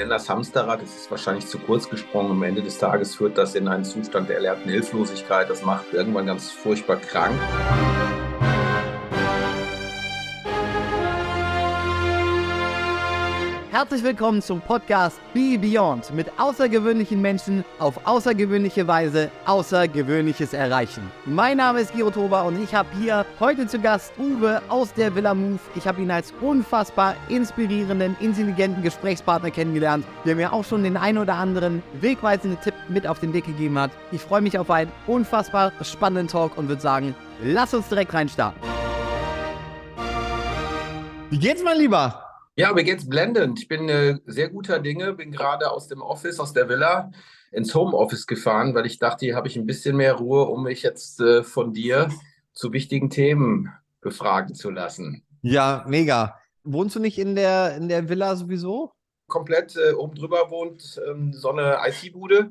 nenne das Hamsterrad, das ist wahrscheinlich zu kurz gesprungen. Am Ende des Tages führt das in einen Zustand der erlernten Hilflosigkeit. Das macht irgendwann ganz furchtbar krank. Herzlich willkommen zum Podcast Be Beyond mit außergewöhnlichen Menschen auf außergewöhnliche Weise Außergewöhnliches erreichen. Mein Name ist Giro Toba und ich habe hier heute zu Gast Uwe aus der Villa Move. Ich habe ihn als unfassbar inspirierenden, intelligenten Gesprächspartner kennengelernt, der mir auch schon den ein oder anderen wegweisenden Tipp mit auf den Weg gegeben hat. Ich freue mich auf einen unfassbar spannenden Talk und würde sagen, lass uns direkt reinstarten. Wie geht's, mein Lieber? Ja, mir geht's blendend. Ich bin äh, sehr guter Dinge, bin gerade aus dem Office, aus der Villa ins Homeoffice gefahren, weil ich dachte, hier habe ich ein bisschen mehr Ruhe, um mich jetzt äh, von dir zu wichtigen Themen befragen zu lassen. Ja, mega. Wohnst du nicht in der, in der Villa sowieso? Komplett äh, oben drüber wohnt ähm, so eine IT-Bude,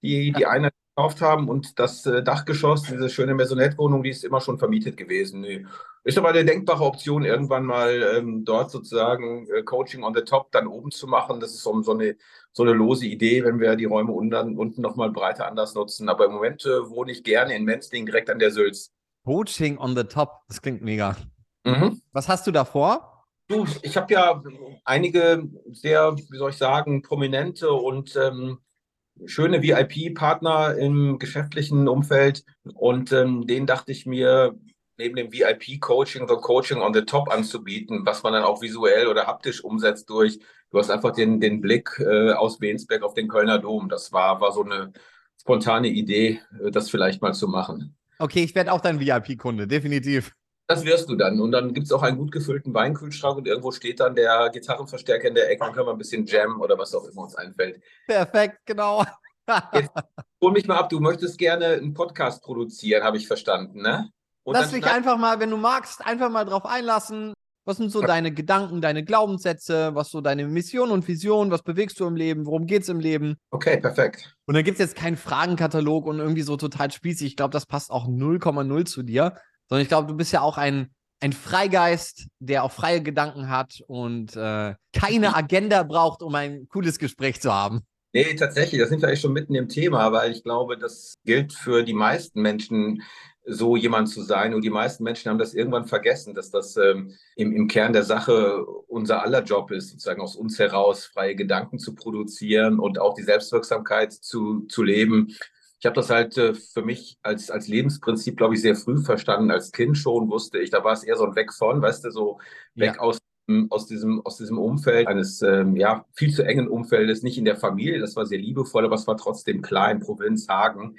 die die einer gekauft haben und das äh, Dachgeschoss, diese schöne Maisonette-Wohnung, die ist immer schon vermietet gewesen. Nee. Ist aber eine denkbare Option, irgendwann mal ähm, dort sozusagen äh, Coaching on the top dann oben zu machen. Das ist so, so, eine, so eine lose Idee, wenn wir die Räume unten, unten nochmal breiter anders nutzen. Aber im Moment äh, wohne ich gerne in Menzling, direkt an der Sülz. Coaching on the top, das klingt mega. Mhm. Was hast du da vor? Du, ich habe ja einige sehr, wie soll ich sagen, prominente und ähm, schöne VIP-Partner im geschäftlichen Umfeld und ähm, denen dachte ich mir, neben dem VIP-Coaching so Coaching on the Top anzubieten, was man dann auch visuell oder haptisch umsetzt durch, du hast einfach den, den Blick äh, aus Wensberg auf den Kölner Dom. Das war, war so eine spontane Idee, äh, das vielleicht mal zu machen. Okay, ich werde auch dein VIP-Kunde, definitiv. Das wirst du dann. Und dann gibt es auch einen gut gefüllten Weinkühlschrank und irgendwo steht dann der Gitarrenverstärker in der Ecke. Dann können wir ein bisschen Jam oder was auch immer uns einfällt. Perfekt, genau. Jetzt hol mich mal ab. Du möchtest gerne einen Podcast produzieren, habe ich verstanden, ne? Und Lass dich einfach mal, wenn du magst, einfach mal drauf einlassen. Was sind so deine Gedanken, deine Glaubenssätze? Was so deine Mission und Vision? Was bewegst du im Leben? Worum geht es im Leben? Okay, perfekt. Und dann gibt es jetzt keinen Fragenkatalog und irgendwie so total spießig. Ich glaube, das passt auch 0,0 zu dir sondern ich glaube, du bist ja auch ein, ein Freigeist, der auch freie Gedanken hat und äh, keine Agenda braucht, um ein cooles Gespräch zu haben. Nee, tatsächlich, da sind wir eigentlich schon mitten im Thema, weil ich glaube, das gilt für die meisten Menschen, so jemand zu sein. Und die meisten Menschen haben das irgendwann vergessen, dass das ähm, im, im Kern der Sache unser aller Job ist, sozusagen aus uns heraus freie Gedanken zu produzieren und auch die Selbstwirksamkeit zu, zu leben ich habe das halt äh, für mich als, als Lebensprinzip, glaube ich, sehr früh verstanden. Als Kind schon wusste ich, da war es eher so ein Weg von, weißt du, so weg ja. aus, aus, diesem, aus diesem Umfeld, eines ähm, ja, viel zu engen Umfeldes, nicht in der Familie, das war sehr liebevoll, aber es war trotzdem klein, Provinz, Hagen.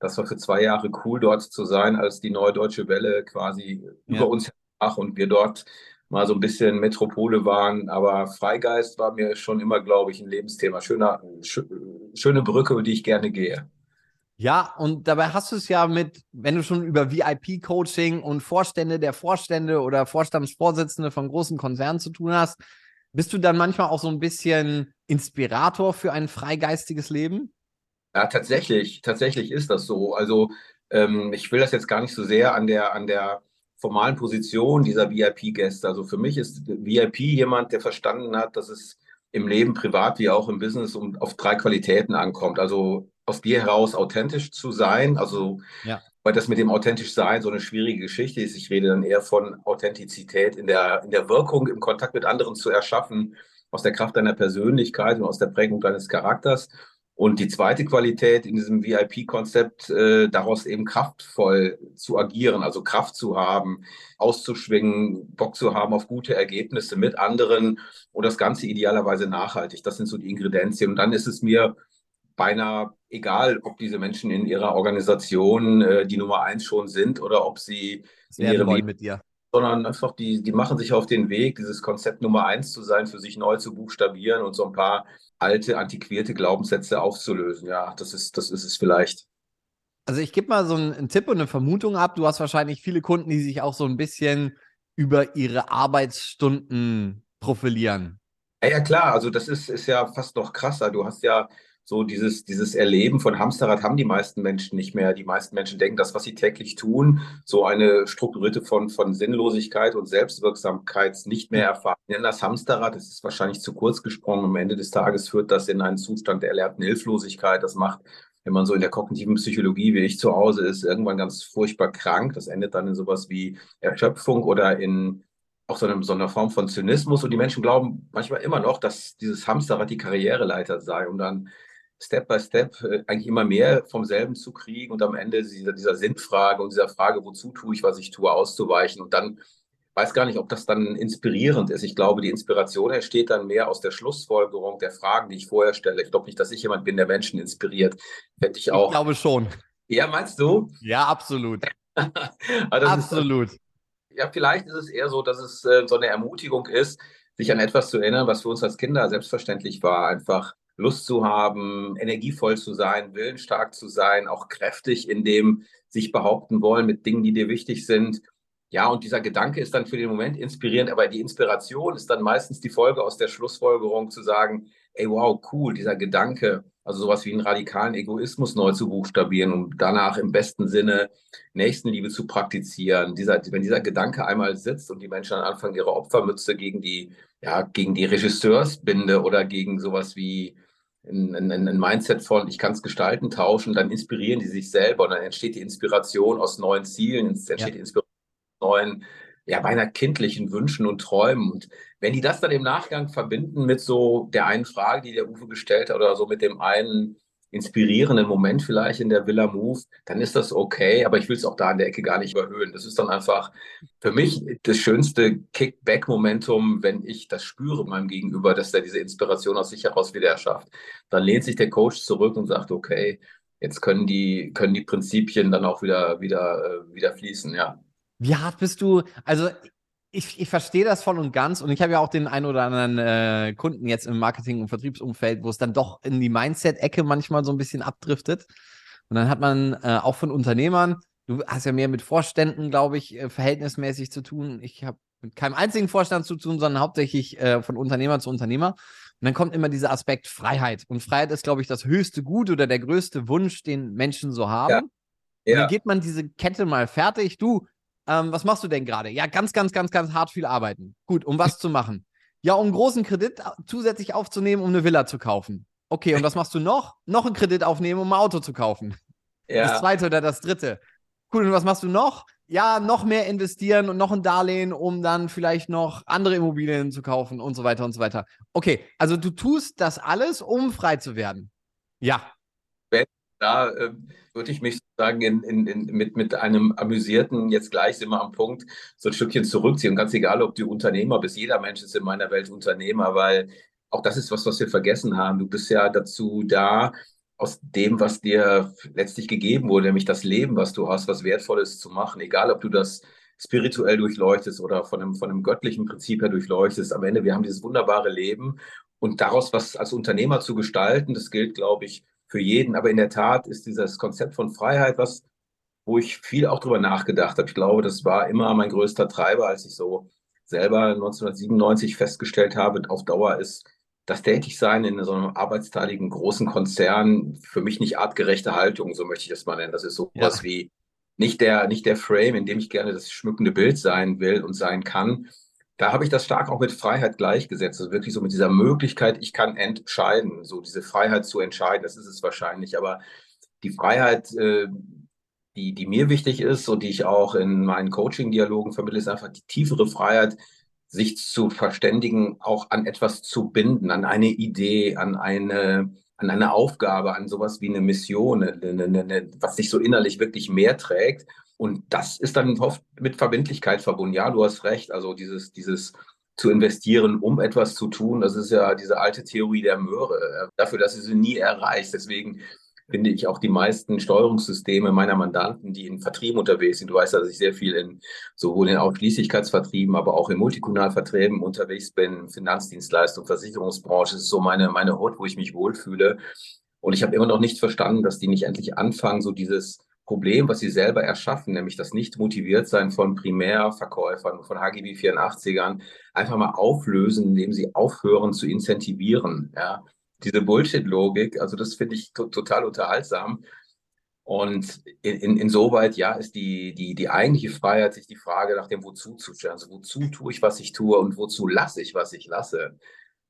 Das war für zwei Jahre cool, dort zu sein, als die neue deutsche Welle quasi ja. über uns ach und wir dort mal so ein bisschen Metropole waren. Aber Freigeist war mir schon immer, glaube ich, ein Lebensthema. Schöner, sch schöne Brücke, die ich gerne gehe. Ja, und dabei hast du es ja mit, wenn du schon über VIP-Coaching und Vorstände der Vorstände oder Vorstandsvorsitzende von großen Konzernen zu tun hast, bist du dann manchmal auch so ein bisschen Inspirator für ein freigeistiges Leben? Ja, tatsächlich, tatsächlich ist das so. Also ähm, ich will das jetzt gar nicht so sehr an der, an der formalen Position dieser VIP-Gäste. Also für mich ist VIP jemand, der verstanden hat, dass es im Leben privat wie auch im Business um, auf drei Qualitäten ankommt. Also aus dir heraus authentisch zu sein. Also, ja. weil das mit dem authentisch sein so eine schwierige Geschichte ist. Ich rede dann eher von Authentizität in der, in der Wirkung, im Kontakt mit anderen zu erschaffen, aus der Kraft deiner Persönlichkeit und aus der Prägung deines Charakters. Und die zweite Qualität in diesem VIP-Konzept, äh, daraus eben kraftvoll zu agieren, also Kraft zu haben, auszuschwingen, Bock zu haben auf gute Ergebnisse mit anderen und das Ganze idealerweise nachhaltig. Das sind so die Ingredienzien. Und dann ist es mir beinahe egal, ob diese Menschen in ihrer Organisation äh, die Nummer eins schon sind oder ob sie in ihrem Leben mit dir. Sondern einfach, die, die machen sich auf den Weg, dieses Konzept Nummer eins zu sein, für sich neu zu buchstabieren und so ein paar alte, antiquierte Glaubenssätze aufzulösen. Ja, das ist, das ist es vielleicht. Also ich gebe mal so einen, einen Tipp und eine Vermutung ab. Du hast wahrscheinlich viele Kunden, die sich auch so ein bisschen über ihre Arbeitsstunden profilieren. Ja, ja, klar, also das ist, ist ja fast noch krasser. Du hast ja so dieses, dieses Erleben von Hamsterrad haben die meisten Menschen nicht mehr. Die meisten Menschen denken, das, was sie täglich tun, so eine strukturierte von, von Sinnlosigkeit und Selbstwirksamkeit nicht mehr erfahren. Nennen das Hamsterrad, das ist wahrscheinlich zu kurz gesprungen. Am Ende des Tages führt das in einen Zustand der erlernten Hilflosigkeit. Das macht, wenn man so in der kognitiven Psychologie wie ich zu Hause ist, irgendwann ganz furchtbar krank. Das endet dann in sowas wie Erschöpfung oder in auch so, eine, so einer Form von Zynismus. Und die Menschen glauben manchmal immer noch, dass dieses Hamsterrad die Karriereleiter sei, um dann Step by Step äh, eigentlich immer mehr vom selben zu kriegen und am Ende dieser, dieser Sinnfrage und dieser Frage, wozu tue ich, was ich tue, auszuweichen und dann weiß gar nicht, ob das dann inspirierend ist. Ich glaube, die Inspiration entsteht dann mehr aus der Schlussfolgerung der Fragen, die ich vorher stelle. Ich glaube nicht, dass ich jemand bin, der Menschen inspiriert. Hätte ich auch. Ich glaube schon. Ja, meinst du? Ja, absolut. absolut. Ist, ja, vielleicht ist es eher so, dass es äh, so eine Ermutigung ist, sich an etwas zu erinnern, was für uns als Kinder selbstverständlich war. Einfach Lust zu haben, energievoll zu sein, willensstark zu sein, auch kräftig in dem sich behaupten wollen mit Dingen, die dir wichtig sind. Ja, und dieser Gedanke ist dann für den Moment inspirierend, aber die Inspiration ist dann meistens die Folge aus der Schlussfolgerung zu sagen, ey, wow, cool, dieser Gedanke, also sowas wie einen radikalen Egoismus neu zu buchstabieren, um danach im besten Sinne Nächstenliebe zu praktizieren. Dieser, wenn dieser Gedanke einmal sitzt und die Menschen dann anfangen, ihre Opfermütze gegen die, ja, gegen die Regisseursbinde oder gegen sowas wie ein, ein, ein Mindset von, ich kann es gestalten, tauschen, dann inspirieren die sich selber und dann entsteht die Inspiration aus neuen Zielen, entsteht ja. die Inspiration aus neuen, ja, beinahe kindlichen Wünschen und Träumen. Und wenn die das dann im Nachgang verbinden mit so der einen Frage, die der Uwe gestellt hat, oder so mit dem einen inspirierenden Moment vielleicht in der Villa Move, dann ist das okay, aber ich will es auch da in der Ecke gar nicht überhöhen. Das ist dann einfach für mich das schönste Kickback-Momentum, wenn ich das spüre meinem Gegenüber, dass er diese Inspiration aus sich heraus wieder erschafft. Dann lehnt sich der Coach zurück und sagt, okay, jetzt können die, können die Prinzipien dann auch wieder, wieder, äh, wieder fließen, ja. Wie hart bist du? Also ich, ich verstehe das voll und ganz und ich habe ja auch den einen oder anderen äh, Kunden jetzt im Marketing- und Vertriebsumfeld, wo es dann doch in die Mindset-Ecke manchmal so ein bisschen abdriftet. Und dann hat man äh, auch von Unternehmern, du hast ja mehr mit Vorständen, glaube ich, äh, verhältnismäßig zu tun. Ich habe mit keinem einzigen Vorstand zu tun, sondern hauptsächlich äh, von Unternehmer zu Unternehmer. Und dann kommt immer dieser Aspekt Freiheit. Und Freiheit ist, glaube ich, das höchste Gut oder der größte Wunsch, den Menschen so haben. Ja. Ja. Dann geht man diese Kette mal fertig. Du, ähm, was machst du denn gerade? Ja, ganz, ganz, ganz, ganz hart viel arbeiten. Gut, um was zu machen? Ja, um einen großen Kredit zusätzlich aufzunehmen, um eine Villa zu kaufen. Okay, und was machst du noch? Noch einen Kredit aufnehmen, um ein Auto zu kaufen. Ja. Das zweite oder das dritte. Cool, und was machst du noch? Ja, noch mehr investieren und noch ein Darlehen, um dann vielleicht noch andere Immobilien zu kaufen und so weiter und so weiter. Okay, also du tust das alles, um frei zu werden. Ja. Da äh, würde ich mich sagen, in, in, in, mit, mit einem amüsierten, jetzt gleich sind wir am Punkt, so ein Stückchen zurückziehen. ganz egal, ob du Unternehmer bist, jeder Mensch ist in meiner Welt Unternehmer, weil auch das ist was, was wir vergessen haben. Du bist ja dazu da, aus dem, was dir letztlich gegeben wurde, nämlich das Leben, was du hast, was Wertvolles zu machen. Egal, ob du das spirituell durchleuchtest oder von einem, von einem göttlichen Prinzip her durchleuchtest. Am Ende, wir haben dieses wunderbare Leben und daraus was als Unternehmer zu gestalten, das gilt, glaube ich, für jeden. Aber in der Tat ist dieses Konzept von Freiheit was, wo ich viel auch drüber nachgedacht habe. Ich glaube, das war immer mein größter Treiber, als ich so selber 1997 festgestellt habe, auf Dauer ist das Tätigsein in so einem arbeitsteiligen großen Konzern für mich nicht artgerechte Haltung, so möchte ich das mal nennen. Das ist so ja. wie nicht der, nicht der Frame, in dem ich gerne das schmückende Bild sein will und sein kann, da habe ich das stark auch mit Freiheit gleichgesetzt. Also wirklich so mit dieser Möglichkeit, ich kann entscheiden, so diese Freiheit zu entscheiden, das ist es wahrscheinlich. Aber die Freiheit, äh, die, die mir wichtig ist und die ich auch in meinen Coaching-Dialogen vermittle, ist einfach die tiefere Freiheit, sich zu verständigen, auch an etwas zu binden, an eine Idee, an eine, an eine Aufgabe, an sowas wie eine Mission, eine, eine, was sich so innerlich wirklich mehr trägt und das ist dann oft mit Verbindlichkeit verbunden. Ja, du hast recht. Also dieses, dieses zu investieren, um etwas zu tun, das ist ja diese alte Theorie der Möhre. Äh, dafür, dass du sie nie erreichst. Deswegen finde ich auch die meisten Steuerungssysteme meiner Mandanten, die in Vertrieben unterwegs sind. Du weißt, dass ich sehr viel in sowohl in Ausschließlichkeitsvertrieben, aber auch in Multikunalverträgen unterwegs bin, Finanzdienstleistung, Versicherungsbranche. Ist so meine, meine Hut, wo ich mich wohlfühle. Und ich habe immer noch nicht verstanden, dass die nicht endlich anfangen, so dieses Problem, was sie selber erschaffen, nämlich das Nicht-Motiviert-Sein von Primärverkäufern, von HGB 84ern, einfach mal auflösen, indem sie aufhören zu incentivieren. Ja? diese Bullshit-Logik. Also das finde ich total unterhaltsam. Und in, in, insoweit, ja, ist die, die, die eigentliche Freiheit sich die Frage nach dem Wozu zu stellen. Also wozu tue ich, was ich tue und wozu lasse ich, was ich lasse.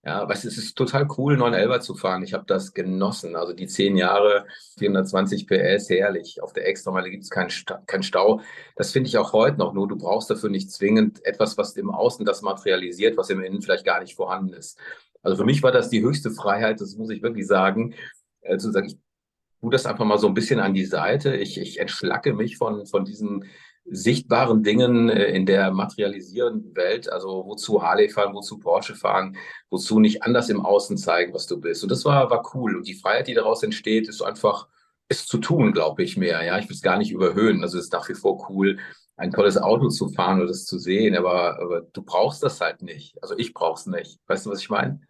Ja, was es ist total cool, 911 zu fahren. Ich habe das genossen. Also die zehn Jahre, 420 PS, herrlich. Auf der Extrameile gibt es keinen Sta kein Stau. Das finde ich auch heute noch. Nur du brauchst dafür nicht zwingend etwas, was im Außen das materialisiert, was im Innen vielleicht gar nicht vorhanden ist. Also für mich war das die höchste Freiheit, das muss ich wirklich sagen, äh, zu sagen, ich tue das einfach mal so ein bisschen an die Seite. Ich, ich entschlacke mich von, von diesen sichtbaren Dingen äh, in der materialisierenden Welt, also wozu Harley fahren, wozu Porsche fahren, wozu nicht anders im Außen zeigen, was du bist. Und das war, war cool. Und die Freiheit, die daraus entsteht, ist einfach, ist zu tun, glaube ich mehr. Ja, ich will es gar nicht überhöhen. Also es ist nach wie vor cool, ein tolles Auto zu fahren oder das zu sehen, aber, aber du brauchst das halt nicht. Also ich brauch's nicht. Weißt du, was ich meine?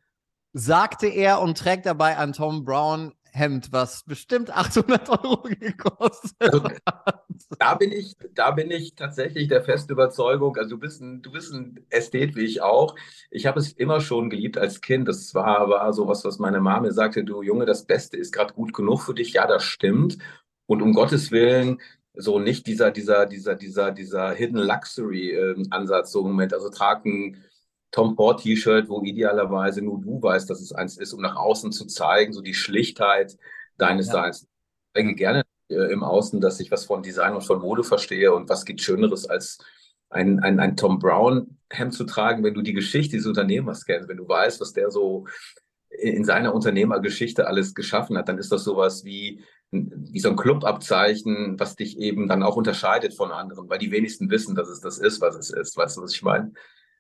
Sagte er und trägt dabei ein Tom Brown Hemd, was bestimmt 800 Euro gekostet also, hat. Da bin ich, da bin ich tatsächlich der festen Überzeugung. Also du bist ein, du bist ein Ästhet wie ich auch. Ich habe es immer schon geliebt als Kind. Das war, war sowas, was meine Mama mir sagte, du Junge, das Beste ist gerade gut genug für dich. Ja, das stimmt. Und um Gottes Willen, so nicht dieser, dieser, dieser, dieser, dieser Hidden Luxury äh, Ansatz, so im Moment. Also tragen Tom Ford T-Shirt, wo idealerweise nur du weißt, dass es eins ist, um nach außen zu zeigen, so die Schlichtheit deines ja. Seins. Ich denke gerne äh, im Außen, dass ich was von Design und von Mode verstehe und was gibt Schöneres als ein, ein, ein Tom Brown Hemd zu tragen, wenn du die Geschichte dieses Unternehmers kennst, wenn du weißt, was der so in seiner Unternehmergeschichte alles geschaffen hat, dann ist das sowas wie, wie so ein Clubabzeichen, was dich eben dann auch unterscheidet von anderen, weil die wenigsten wissen, dass es das ist, was es ist. Weißt du, was ich meine?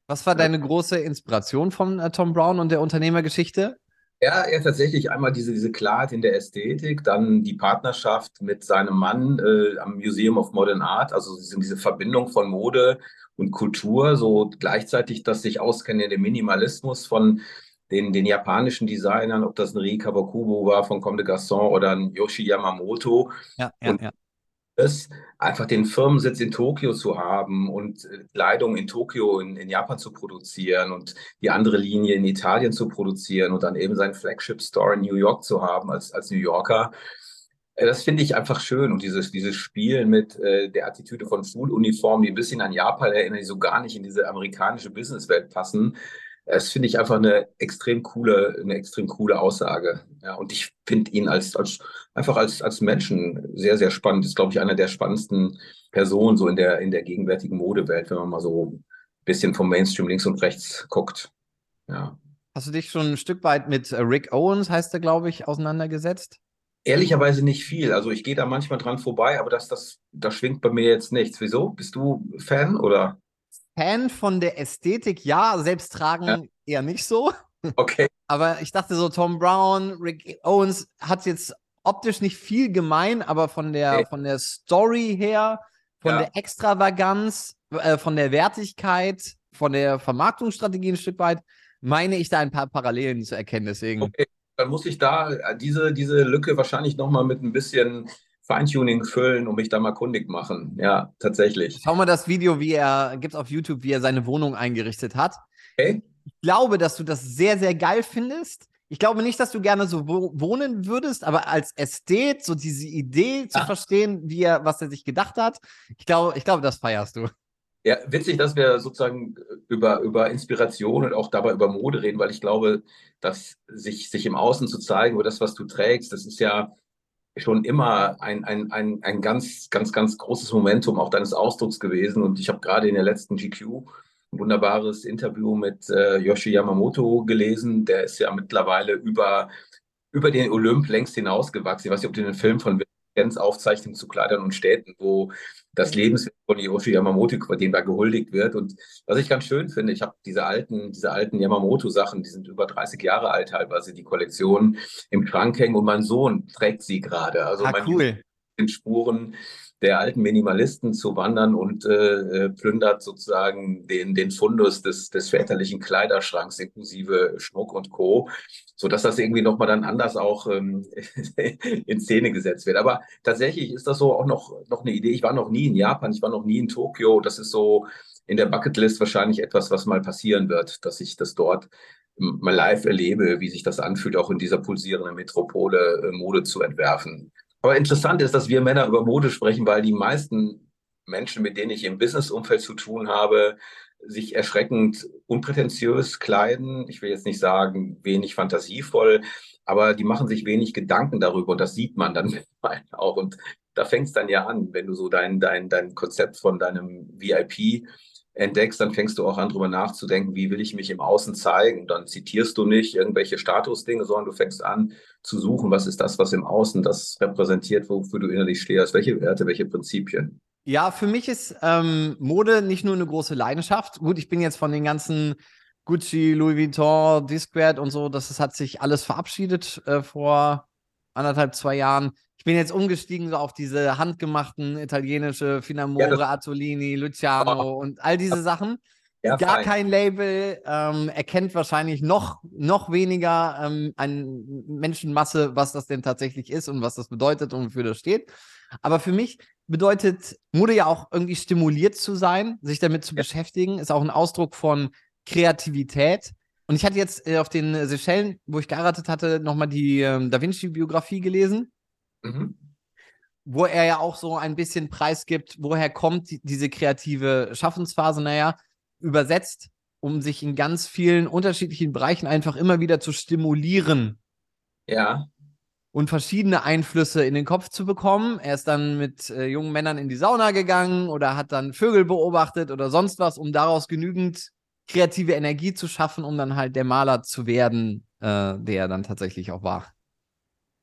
Was war deine große Inspiration von äh, Tom Brown und der Unternehmergeschichte? Ja, ja, tatsächlich einmal diese, diese Klarheit in der Ästhetik, dann die Partnerschaft mit seinem Mann äh, am Museum of Modern Art, also diese Verbindung von Mode und Kultur, so gleichzeitig das sich auskennen in dem Minimalismus von den, den japanischen Designern, ob das ein Rei Kawakubo war von Comme des Garçons oder ein Yoshi Yamamoto. Ja, ja, und ja es, einfach den Firmensitz in Tokio zu haben und äh, Kleidung in Tokio, in, in, Japan zu produzieren und die andere Linie in Italien zu produzieren und dann eben seinen Flagship Store in New York zu haben als, als New Yorker. Äh, das finde ich einfach schön und dieses, dieses Spielen mit äh, der Attitüde von Schuluniformen, die ein bisschen an Japan erinnern, die so gar nicht in diese amerikanische Businesswelt passen, das finde ich einfach eine extrem coole, eine extrem coole Aussage. Ja, und ich finde ihn als, als einfach als, als Menschen sehr, sehr spannend. Ist, glaube ich, einer der spannendsten Personen so in der, in der gegenwärtigen Modewelt, wenn man mal so ein bisschen vom Mainstream links und rechts guckt. Ja. Hast du dich schon ein Stück weit mit äh, Rick Owens, heißt er, glaube ich, auseinandergesetzt? Ehrlicherweise nicht viel. Also ich gehe da manchmal dran vorbei, aber das, das, das schwingt bei mir jetzt nichts. Wieso? Bist du Fan oder? Fan von der Ästhetik, ja, selbst tragen ja. eher nicht so. Okay. Aber ich dachte so, Tom Brown, Rick Owens hat jetzt optisch nicht viel gemein, aber von der, okay. von der Story her, von ja. der Extravaganz, äh, von der Wertigkeit, von der Vermarktungsstrategie ein Stück weit, meine ich da ein paar Parallelen zu erkennen. Deswegen. Okay. Dann muss ich da äh, diese, diese Lücke wahrscheinlich nochmal mit ein bisschen Feintuning füllen und mich da mal kundig machen. Ja, tatsächlich. Schau mal das Video, wie er, gibt es auf YouTube, wie er seine Wohnung eingerichtet hat. Okay. Ich glaube, dass du das sehr, sehr geil findest. Ich glaube nicht, dass du gerne so wohnen würdest, aber als Ästhet, so diese Idee zu Ach. verstehen, wie er, was er sich gedacht hat, ich glaube, ich glaube, das feierst du. Ja, witzig, dass wir sozusagen über, über Inspiration und auch dabei über Mode reden, weil ich glaube, dass sich, sich im Außen zu zeigen, über das, was du trägst, das ist ja schon immer ein, ein, ein, ein ganz, ganz, ganz großes Momentum auch deines Ausdrucks gewesen. Und ich habe gerade in der letzten GQ ein wunderbares Interview mit äh, Yoshi Yamamoto gelesen. Der ist ja mittlerweile über, über den Olymp längst hinausgewachsen. Ich weiß nicht, ob du den Film von Jens Aufzeichnung zu Kleidern und Städten, wo das Lebenswerk von Yoshi Yamamoto, dem da gehuldigt wird. Und was ich ganz schön finde, ich habe diese alten, diese alten Yamamoto-Sachen, die sind über 30 Jahre alt teilweise, die Kollektion im Schrank hängen und mein Sohn trägt sie gerade. Also ah, cool. Spuren der alten Minimalisten zu wandern und äh, äh, plündert sozusagen den, den Fundus des, des väterlichen Kleiderschranks inklusive Schmuck und Co., so dass das irgendwie nochmal dann anders auch ähm, in Szene gesetzt wird. Aber tatsächlich ist das so auch noch, noch eine Idee. Ich war noch nie in Japan, ich war noch nie in Tokio. Das ist so in der Bucketlist wahrscheinlich etwas, was mal passieren wird, dass ich das dort mal live erlebe, wie sich das anfühlt, auch in dieser pulsierenden Metropole äh, Mode zu entwerfen. Aber interessant ist, dass wir Männer über Mode sprechen, weil die meisten Menschen, mit denen ich im Businessumfeld zu tun habe, sich erschreckend unprätentiös kleiden. Ich will jetzt nicht sagen, wenig fantasievoll, aber die machen sich wenig Gedanken darüber und das sieht man dann auch. Und da fängt es dann ja an, wenn du so dein, dein, dein Konzept von deinem VIP entdeckst, dann fängst du auch an, darüber nachzudenken, wie will ich mich im Außen zeigen. Und dann zitierst du nicht irgendwelche Statusdinge, sondern du fängst an zu suchen, was ist das, was im Außen das repräsentiert, wofür du innerlich stehst, welche Werte, welche Prinzipien. Ja, für mich ist ähm, Mode nicht nur eine große Leidenschaft. Gut, ich bin jetzt von den ganzen Gucci, Louis Vuitton, Disquared und so, das, das hat sich alles verabschiedet äh, vor anderthalb, zwei Jahren. Ich bin jetzt umgestiegen so auf diese handgemachten italienische Finamore, ja, Attolini, Luciano oh. und all diese Sachen. Ja, Gar fein. kein Label, ähm, erkennt wahrscheinlich noch, noch weniger ähm, an Menschenmasse, was das denn tatsächlich ist und was das bedeutet und wofür das steht. Aber für mich bedeutet Mode ja auch irgendwie stimuliert zu sein, sich damit zu ja. beschäftigen, ist auch ein Ausdruck von Kreativität. Und ich hatte jetzt äh, auf den Seychellen, wo ich geheiratet hatte, nochmal die ähm, Da Vinci-Biografie gelesen, mhm. wo er ja auch so ein bisschen preisgibt, woher kommt die, diese kreative Schaffensphase. Naja, übersetzt, um sich in ganz vielen unterschiedlichen Bereichen einfach immer wieder zu stimulieren. Ja und verschiedene Einflüsse in den Kopf zu bekommen. Er ist dann mit äh, jungen Männern in die Sauna gegangen oder hat dann Vögel beobachtet oder sonst was, um daraus genügend kreative Energie zu schaffen, um dann halt der Maler zu werden, äh, der er dann tatsächlich auch war.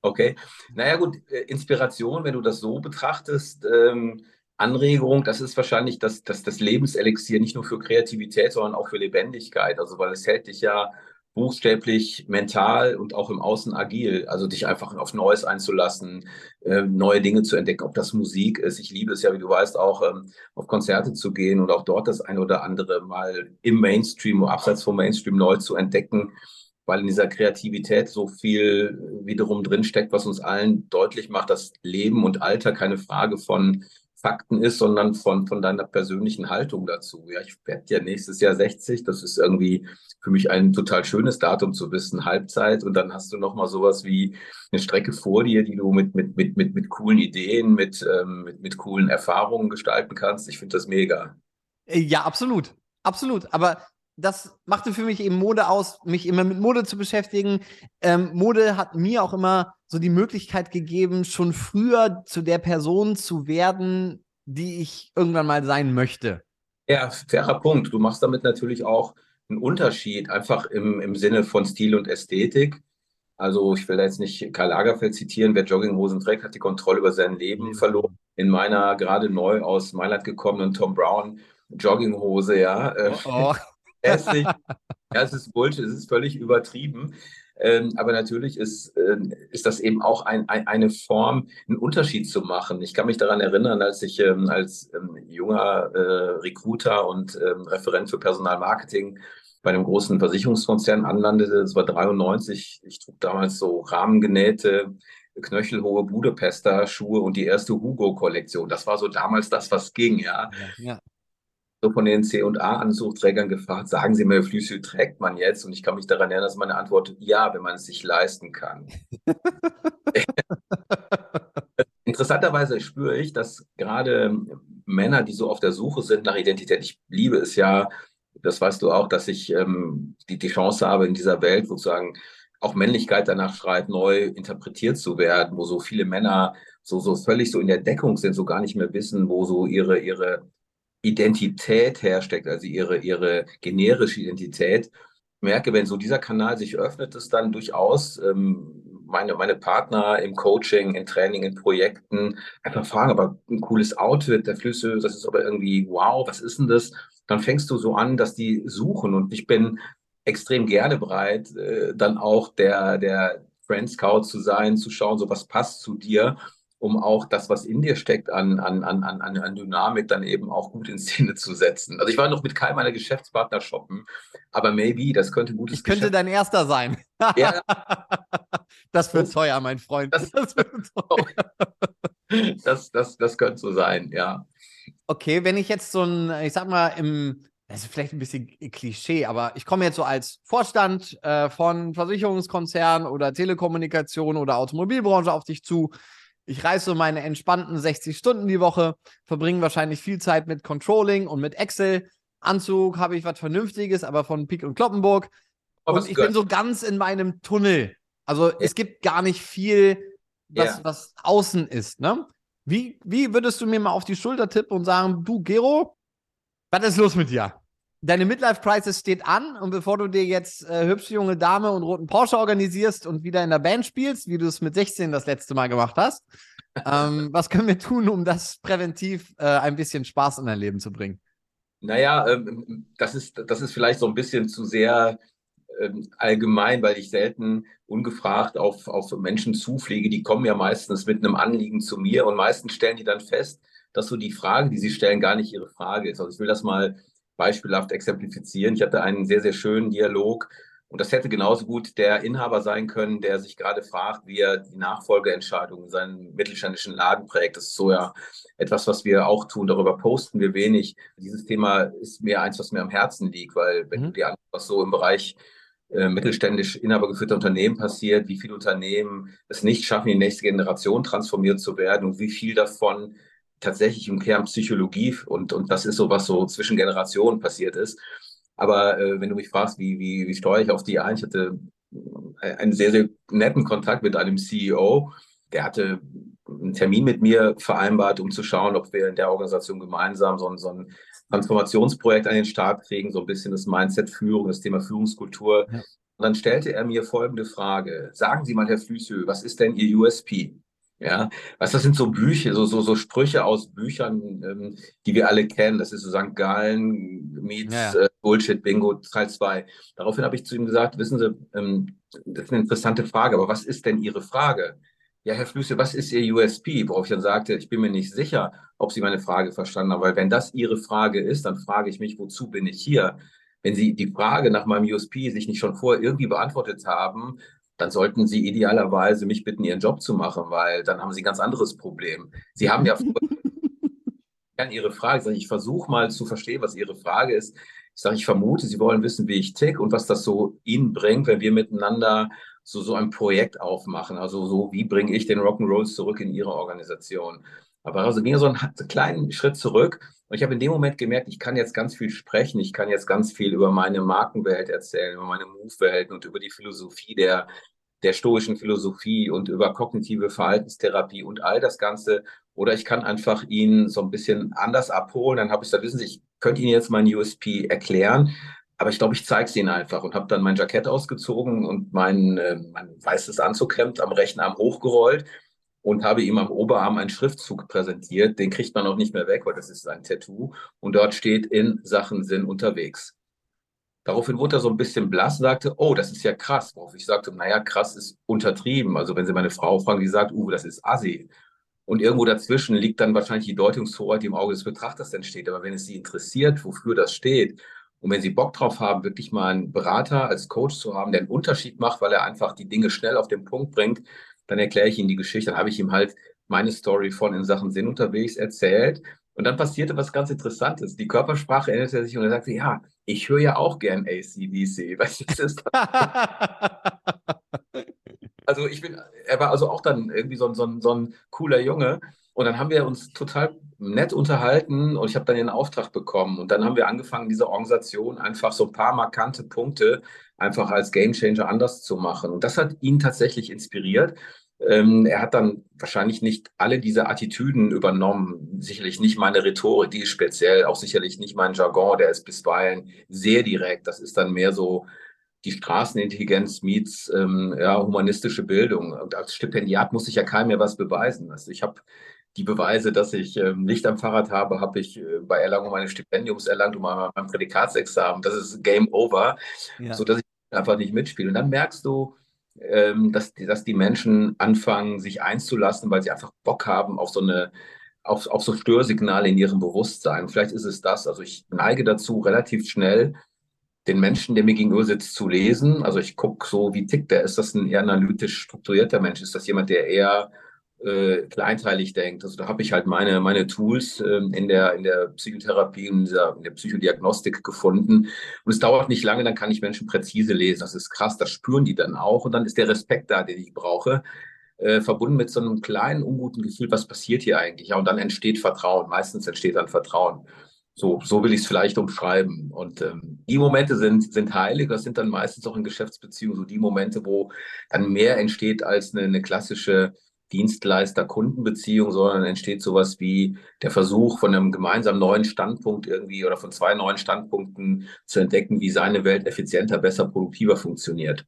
Okay, naja gut, äh, Inspiration, wenn du das so betrachtest, ähm, Anregung, das ist wahrscheinlich das, das, das Lebenselixier nicht nur für Kreativität, sondern auch für Lebendigkeit. Also weil es hält dich ja buchstäblich mental und auch im Außen agil. Also dich einfach auf Neues einzulassen, äh, neue Dinge zu entdecken, ob das Musik ist. Ich liebe es ja, wie du weißt, auch ähm, auf Konzerte zu gehen und auch dort das eine oder andere mal im Mainstream, abseits vom Mainstream neu zu entdecken, weil in dieser Kreativität so viel wiederum drinsteckt, was uns allen deutlich macht, dass Leben und Alter keine Frage von Fakten ist, sondern von, von deiner persönlichen Haltung dazu. Ja, ich werde ja nächstes Jahr 60. Das ist irgendwie für mich ein total schönes Datum zu wissen, Halbzeit. Und dann hast du nochmal sowas wie eine Strecke vor dir, die du mit, mit, mit, mit, mit coolen Ideen, mit, ähm, mit, mit coolen Erfahrungen gestalten kannst. Ich finde das mega. Äh, ja, absolut. Absolut. Aber das machte für mich eben Mode aus, mich immer mit Mode zu beschäftigen. Ähm, Mode hat mir auch immer so die Möglichkeit gegeben, schon früher zu der Person zu werden, die ich irgendwann mal sein möchte. Ja, fairer Punkt. Du machst damit natürlich auch einen Unterschied, einfach im, im Sinne von Stil und Ästhetik. Also ich will jetzt nicht Karl Lagerfeld zitieren, wer Jogginghosen trägt, hat die Kontrolle über sein Leben verloren. In meiner gerade neu aus Mailand gekommenen Tom Brown Jogginghose, ja. Oh, oh. Hässlich. ja, es ist Bullshit, es ist völlig übertrieben. Ähm, aber natürlich ist, äh, ist das eben auch ein, ein, eine Form, einen Unterschied zu machen. Ich kann mich daran erinnern, als ich ähm, als ähm, junger äh, Recruiter und ähm, Referent für Personalmarketing bei einem großen Versicherungskonzern anlandete. Das war 93. Ich trug damals so rahmengenähte, knöchelhohe Budapester Schuhe und die erste Hugo-Kollektion. Das war so damals das, was ging, ja. ja, ja von den C&A-Anzugträgern gefragt, sagen Sie mir, Flüssel trägt man jetzt? Und ich kann mich daran erinnern, dass meine Antwort ja, wenn man es sich leisten kann. Interessanterweise spüre ich, dass gerade Männer, die so auf der Suche sind nach Identität, ich liebe es ja, das weißt du auch, dass ich ähm, die, die Chance habe, in dieser Welt sozusagen auch Männlichkeit danach schreit, neu interpretiert zu werden, wo so viele Männer so, so völlig so in der Deckung sind, so gar nicht mehr wissen, wo so ihre, ihre Identität hersteckt, also ihre, ihre generische Identität. Ich merke, wenn so dieser Kanal sich öffnet, ist dann durchaus ähm, meine, meine Partner im Coaching, im Training, in Projekten einfach fragen, aber ein cooles Outfit, der Flüsse, das ist aber irgendwie, wow, was ist denn das? Dann fängst du so an, dass die suchen und ich bin extrem gerne bereit, äh, dann auch der, der Friend Scout zu sein, zu schauen, so was passt zu dir um auch das, was in dir steckt, an, an, an, an, an Dynamik dann eben auch gut in Szene zu setzen. Also ich war noch mit keinem meiner Geschäftspartner shoppen, aber maybe, das könnte ein gutes Ich könnte Geschäft dein erster sein. Ja. das wird teuer, mein Freund. Das, das, das, das, das könnte so sein, ja. Okay, wenn ich jetzt so ein, ich sag mal, im, das ist vielleicht ein bisschen Klischee, aber ich komme jetzt so als Vorstand äh, von Versicherungskonzernen oder Telekommunikation oder Automobilbranche auf dich zu. Ich reiße so meine entspannten 60 Stunden die Woche, verbringe wahrscheinlich viel Zeit mit Controlling und mit Excel. Anzug habe ich was Vernünftiges, aber von Pik und Kloppenburg. Oh, und ich bin so ganz in meinem Tunnel. Also ja. es gibt gar nicht viel, was, ja. was außen ist. Ne? Wie, wie würdest du mir mal auf die Schulter tippen und sagen, du, Gero, was ist los mit dir? Deine Midlife Crisis steht an und bevor du dir jetzt äh, hübsche junge Dame und roten Porsche organisierst und wieder in der Band spielst, wie du es mit 16 das letzte Mal gemacht hast, ähm, was können wir tun, um das präventiv äh, ein bisschen Spaß in dein Leben zu bringen? Naja, ähm, das, ist, das ist vielleicht so ein bisschen zu sehr ähm, allgemein, weil ich selten ungefragt auf, auf Menschen zufliege. Die kommen ja meistens mit einem Anliegen zu mir und meistens stellen die dann fest, dass so die Frage, die sie stellen, gar nicht ihre Frage ist. Also ich will das mal beispielhaft exemplifizieren. Ich hatte einen sehr, sehr schönen Dialog und das hätte genauso gut der Inhaber sein können, der sich gerade fragt, wie er die Nachfolgeentscheidung in seinen mittelständischen Laden prägt. Das ist so ja etwas, was wir auch tun. Darüber posten wir wenig. Dieses Thema ist mir eins, was mir am Herzen liegt, weil wenn mhm. du dir anschaust, was so im Bereich äh, mittelständisch inhabergeführte Unternehmen passiert, wie viele Unternehmen es nicht schaffen, die nächste Generation transformiert zu werden und wie viel davon tatsächlich im Kern Psychologie und, und das ist so, was so zwischen Generationen passiert ist. Aber äh, wenn du mich fragst, wie, wie, wie steuere ich auf die ein, ich hatte äh, einen sehr, sehr netten Kontakt mit einem CEO, der hatte einen Termin mit mir vereinbart, um zu schauen, ob wir in der Organisation gemeinsam so, so ein Transformationsprojekt an den Start kriegen, so ein bisschen das Mindset Führung, das Thema Führungskultur. Ja. Und dann stellte er mir folgende Frage. Sagen Sie mal, Herr Flüssel, was ist denn Ihr USP? Ja, was das sind so Bücher, so, so, so Sprüche aus Büchern, ähm, die wir alle kennen. Das ist so St. Gallen meets ja. äh, Bullshit Bingo Teil 2. Daraufhin habe ich zu ihm gesagt, wissen Sie, ähm, das ist eine interessante Frage, aber was ist denn Ihre Frage? Ja, Herr Flüsse, was ist Ihr USP? Worauf ich dann sagte, ich bin mir nicht sicher, ob Sie meine Frage verstanden haben, weil wenn das Ihre Frage ist, dann frage ich mich, wozu bin ich hier? Wenn Sie die Frage nach meinem USP sich nicht schon vorher irgendwie beantwortet haben, dann sollten Sie idealerweise mich bitten, Ihren Job zu machen, weil dann haben Sie ein ganz anderes Problem. Sie haben ja Ihre Frage. Ich, ich versuche mal zu verstehen, was Ihre Frage ist. Ich sage, ich vermute, Sie wollen wissen, wie ich tick und was das so Ihnen bringt, wenn wir miteinander so, so ein Projekt aufmachen. Also so, wie bringe ich den Rock'n'Rolls zurück in Ihre Organisation? Aber also ging so einen kleinen Schritt zurück und ich habe in dem Moment gemerkt, ich kann jetzt ganz viel sprechen, ich kann jetzt ganz viel über meine Markenwelt erzählen, über meine Move-Welt und über die Philosophie der, der stoischen Philosophie und über kognitive Verhaltenstherapie und all das Ganze. Oder ich kann einfach ihn so ein bisschen anders abholen. Dann habe ich gesagt, wissen Sie, ich könnte Ihnen jetzt mein USP erklären, aber ich glaube, ich zeige es Ihnen einfach und habe dann mein Jackett ausgezogen und mein, äh, mein weißes Anzughemd am rechten Arm hochgerollt und habe ihm am Oberarm einen Schriftzug präsentiert. Den kriegt man auch nicht mehr weg, weil das ist ein Tattoo. Und dort steht in Sachen Sinn unterwegs. Daraufhin wurde er so ein bisschen blass sagte, oh, das ist ja krass. Worauf ich sagte, naja, krass ist untertrieben. Also wenn Sie meine Frau fragen, die sagt, Uwe, das ist assi. Und irgendwo dazwischen liegt dann wahrscheinlich die Deutungshoheit, die im Auge des Betrachters entsteht. Aber wenn es Sie interessiert, wofür das steht, und wenn Sie Bock drauf haben, wirklich mal einen Berater als Coach zu haben, der einen Unterschied macht, weil er einfach die Dinge schnell auf den Punkt bringt, dann erkläre ich Ihnen die Geschichte. Dann habe ich ihm halt meine Story von in Sachen Sinn unterwegs erzählt. Und dann passierte was ganz Interessantes. Die Körpersprache änderte sich und er sagte, ja, ich höre ja auch gern ACDC. Weißt du, ist also ich bin, er war also auch dann irgendwie so, so, so ein cooler Junge. Und dann haben wir uns total nett unterhalten und ich habe dann den Auftrag bekommen. Und dann haben wir angefangen, diese Organisation einfach so ein paar markante Punkte einfach als Gamechanger anders zu machen. Und das hat ihn tatsächlich inspiriert. Ähm, er hat dann wahrscheinlich nicht alle diese Attitüden übernommen. Sicherlich nicht meine Rhetorik, die ist speziell, auch sicherlich nicht mein Jargon, der ist bisweilen sehr direkt. Das ist dann mehr so die Straßenintelligenz meets ähm, ja, humanistische Bildung. Und als Stipendiat muss ich ja keinem mehr was beweisen. Also ich habe die Beweise, dass ich ähm, Licht am Fahrrad habe, habe ich äh, bei Erlangung meines Stipendiums erlangt und mein Prädikatsexamen. Das ist Game Over, ja. sodass ich einfach nicht mitspiele. Und dann merkst du, ähm, dass, die, dass die Menschen anfangen, sich einzulassen, weil sie einfach Bock haben auf so eine auf, auf so Störsignale in ihrem Bewusstsein. Vielleicht ist es das. Also ich neige dazu, relativ schnell den Menschen, der mir gegenüber sitzt, zu lesen. Also ich gucke so, wie tickt der? Ist das ein eher analytisch strukturierter Mensch? Ist das jemand, der eher äh, kleinteilig denkt. Also da habe ich halt meine, meine Tools äh, in, der, in der Psychotherapie in, dieser, in der Psychodiagnostik gefunden. Und es dauert nicht lange, dann kann ich Menschen präzise lesen. Das ist krass, das spüren die dann auch. Und dann ist der Respekt da, den ich brauche, äh, verbunden mit so einem kleinen, unguten Gefühl, was passiert hier eigentlich? Ja, und dann entsteht Vertrauen. Meistens entsteht dann Vertrauen. So, so will ich es vielleicht umschreiben. Und ähm, die Momente sind, sind heilig. Das sind dann meistens auch in Geschäftsbeziehungen so die Momente, wo dann mehr entsteht als eine, eine klassische Dienstleister-Kundenbeziehung, sondern entsteht sowas wie der Versuch von einem gemeinsamen neuen Standpunkt irgendwie oder von zwei neuen Standpunkten zu entdecken, wie seine Welt effizienter, besser, produktiver funktioniert.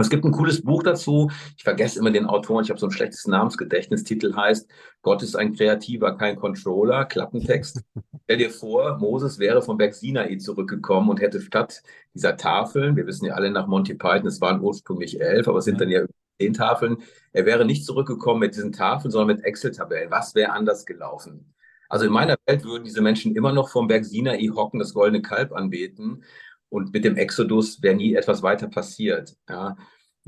Und es gibt ein cooles Buch dazu. Ich vergesse immer den Autor. Ich habe so ein schlechtes Namensgedächtnis. Titel heißt Gott ist ein Kreativer, kein Controller. Klappentext. Stell dir vor, Moses wäre vom Berg Sinai zurückgekommen und hätte statt dieser Tafeln, wir wissen ja alle nach Monty Python, es waren ursprünglich elf, aber es sind dann ja zehn Tafeln. Er wäre nicht zurückgekommen mit diesen Tafeln, sondern mit Excel-Tabellen. Was wäre anders gelaufen? Also in meiner Welt würden diese Menschen immer noch vom Berg Sinai hocken, das goldene Kalb anbeten. Und mit dem Exodus wäre nie etwas weiter passiert. Ja.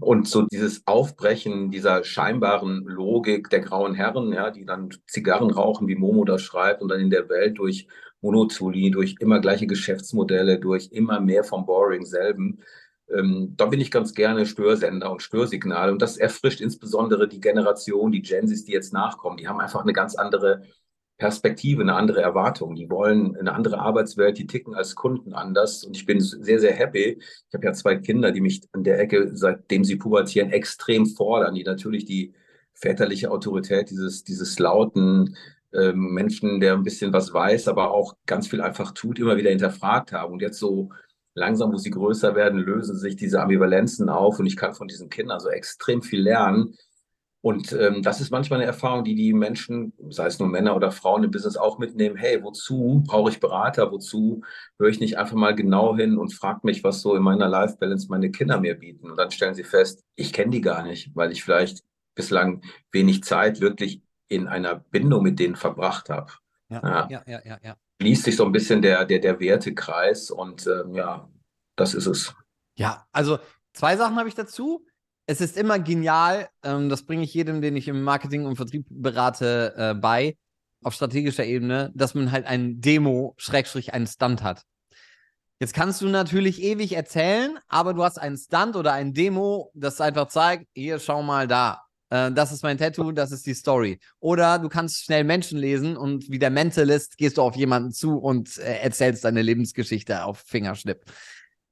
Und so dieses Aufbrechen dieser scheinbaren Logik der grauen Herren, ja, die dann Zigarren rauchen, wie Momo das schreibt, und dann in der Welt durch Monotonie, durch immer gleiche Geschäftsmodelle, durch immer mehr vom Boring selben, ähm, da bin ich ganz gerne Störsender und Störsignale. Und das erfrischt insbesondere die Generation, die Gensis, die jetzt nachkommen. Die haben einfach eine ganz andere Perspektive, eine andere Erwartung. Die wollen eine andere Arbeitswelt, die ticken als Kunden anders. Und ich bin sehr, sehr happy. Ich habe ja zwei Kinder, die mich an der Ecke, seitdem sie pubertieren, extrem fordern, die natürlich die väterliche Autorität dieses, dieses lauten äh, Menschen, der ein bisschen was weiß, aber auch ganz viel einfach tut, immer wieder hinterfragt haben. Und jetzt so langsam, wo sie größer werden, lösen sich diese Ambivalenzen auf und ich kann von diesen Kindern so extrem viel lernen. Und ähm, das ist manchmal eine Erfahrung, die die Menschen, sei es nur Männer oder Frauen im Business auch mitnehmen. Hey, wozu brauche ich Berater? Wozu höre ich nicht einfach mal genau hin und frage mich, was so in meiner Life Balance meine Kinder mir bieten? Und dann stellen sie fest, ich kenne die gar nicht, weil ich vielleicht bislang wenig Zeit wirklich in einer Bindung mit denen verbracht habe. Ja, ja, ja, ja, ja schließt sich so ein bisschen der, der, der Wertekreis und ähm, ja, das ist es. Ja, also zwei Sachen habe ich dazu. Es ist immer genial, ähm, das bringe ich jedem, den ich im Marketing und Vertrieb berate, äh, bei, auf strategischer Ebene, dass man halt ein Demo, Schrägstrich, einen Stunt hat. Jetzt kannst du natürlich ewig erzählen, aber du hast einen Stunt oder ein Demo, das einfach zeigt, hier, schau mal da äh, das ist mein Tattoo, das ist die Story. Oder du kannst schnell Menschen lesen und wie der Mentalist gehst du auf jemanden zu und äh, erzählst deine Lebensgeschichte auf Fingerschnipp.